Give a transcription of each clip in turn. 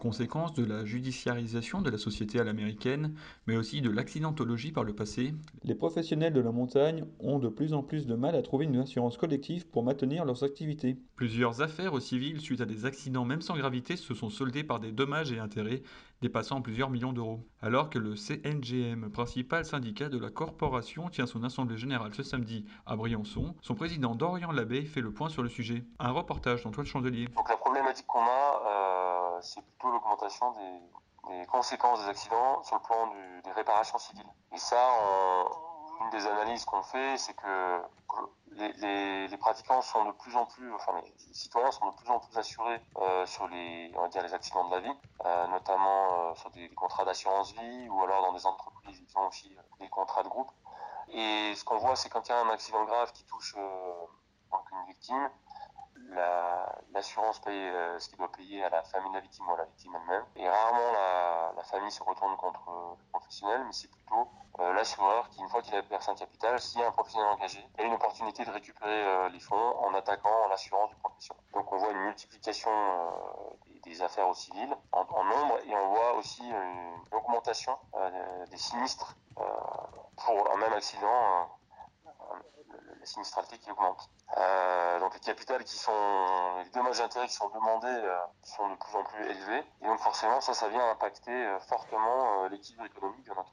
Conséquence de la judiciarisation de la société à l'américaine, mais aussi de l'accidentologie par le passé, les professionnels de la montagne ont de plus en plus de mal à trouver une assurance collective pour maintenir leurs activités. Plusieurs affaires au civil suite à des accidents même sans gravité se sont soldées par des dommages et intérêts dépassant plusieurs millions d'euros. Alors que le CNGM, principal syndicat de la corporation, tient son assemblée générale ce samedi à Briançon, son président Dorian Labbé fait le point sur le sujet. Un reportage d'Antoine Chandelier. Donc la problématique qu'on a, euh, c'est plutôt l'augmentation des, conséquences des accidents sur le plan des réparations civiles. Et ça, on, une des analyses qu'on fait, c'est que les, pratiquants sont de plus en plus, enfin les citoyens sont de plus en plus assurés euh, sur les, on va dire les accidents de la vie, euh, notamment euh, sur des, des contrats d'assurance vie ou alors dans des entreprises ils ont aussi des contrats de groupe. Et ce qu'on voit, c'est quand il y a un accident grave qui touche donc une victime, l'assurance la, paye euh, ce qu'il doit payer à la famille de la victime ou à la victime elle-même. Et rarement la, famille se retourne contre le professionnel, mais c'est plutôt euh, l'assureur qui, une fois qu'il a versé un capital, s'il y a un professionnel engagé, a une opportunité de récupérer euh, les fonds en attaquant l'assurance du professionnel. Donc on voit une multiplication euh, des, affaires au civil en, nombre et on voit aussi une augmentation euh, des sinistres pour un même accident la sinistralité qui augmente. Euh, donc les capitales qui sont, les dommages d'intérêt qui sont demandés euh, sont de plus en plus élevés. Et donc forcément, ça, ça vient impacter euh, fortement euh, l'équilibre économique de notre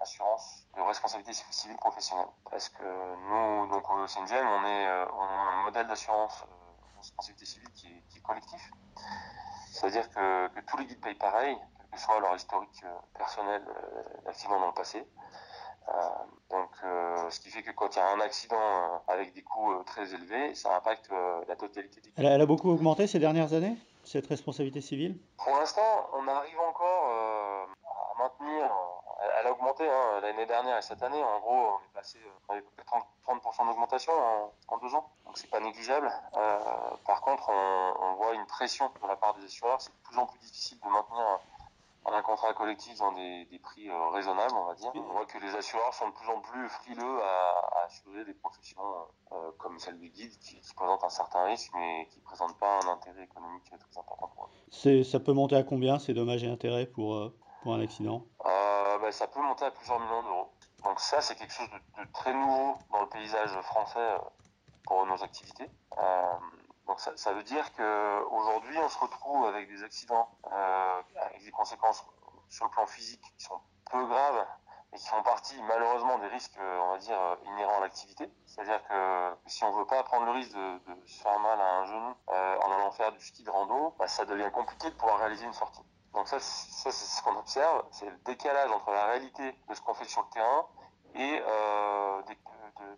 assurance de responsabilité civile professionnelle. Parce que nous, donc au CNGM, on est, on a un modèle d'assurance de responsabilité civile qui est, collectif. C'est-à-dire que, que, tous les guides payent pareil, quel que soit leur historique personnel d'accident dans le passé. Donc, ce qui fait que quand il y a un accident euh, avec des coûts très élevés, ça impacte la totalité des elle a, elle a beaucoup augmenté ces dernières années, cette responsabilité civile? Pour l'instant, on arrive encore à maintenir. Elle a augmenté hein, l'année dernière et cette année. En gros, on est passé avec 30%, d'augmentation en, en, deux ans. Donc, c'est pas négligeable. Euh, par contre, on, on, voit une pression de la part des assureurs. C'est de plus en plus difficile de maintenir un contrat collectif dans des, des prix euh, raisonnables, on va dire. On voit que les assureurs sont de plus en plus frileux à, à assurer des professions euh, comme celle du guide qui, qui présentent un certain risque mais qui ne présentent pas un intérêt économique très important pour eux. Ça peut monter à combien ces dommages et intérêts pour, euh, pour un accident? Bah, Ça peut monter à plusieurs millions d'euros. Donc ça, c'est quelque chose de, de, très nouveau dans le paysage français pour nos activités. Donc ça, ça veut dire qu'aujourd'hui, on se retrouve avec des accidents, conséquences sur le plan physique qui sont peu graves, mais qui font partie malheureusement des risques, on va dire, inhérents à l'activité. C'est-à-dire que si on veut pas prendre le risque de, se faire mal à un genou euh, en allant faire du ski de rando, bah, ça devient compliqué de pouvoir réaliser une sortie. Donc ça, c'est ce qu'on observe, c'est le décalage entre la réalité de ce qu'on fait sur le terrain et euh, des, de,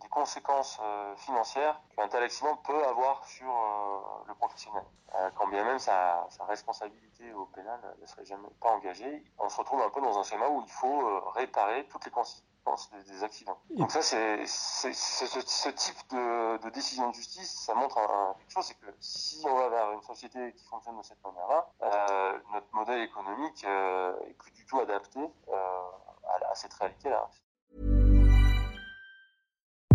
des, conséquences euh, financières qu'un tel accident peut avoir sur euh, le professionnel. Euh, quand bien même sa, sa, responsabilité au pénal ne serait jamais pas engagée, on se retrouve un peu dans un schéma où il faut euh, réparer toutes les conséquences des, accidents. Donc ça, c'est ce, type de, de, décision de justice, ça montre un, quelque chose, c'est que si on va vers une société qui fonctionne de cette manière-là, euh, notre modèle économique est plus du tout adapté à, à cette réalité-là.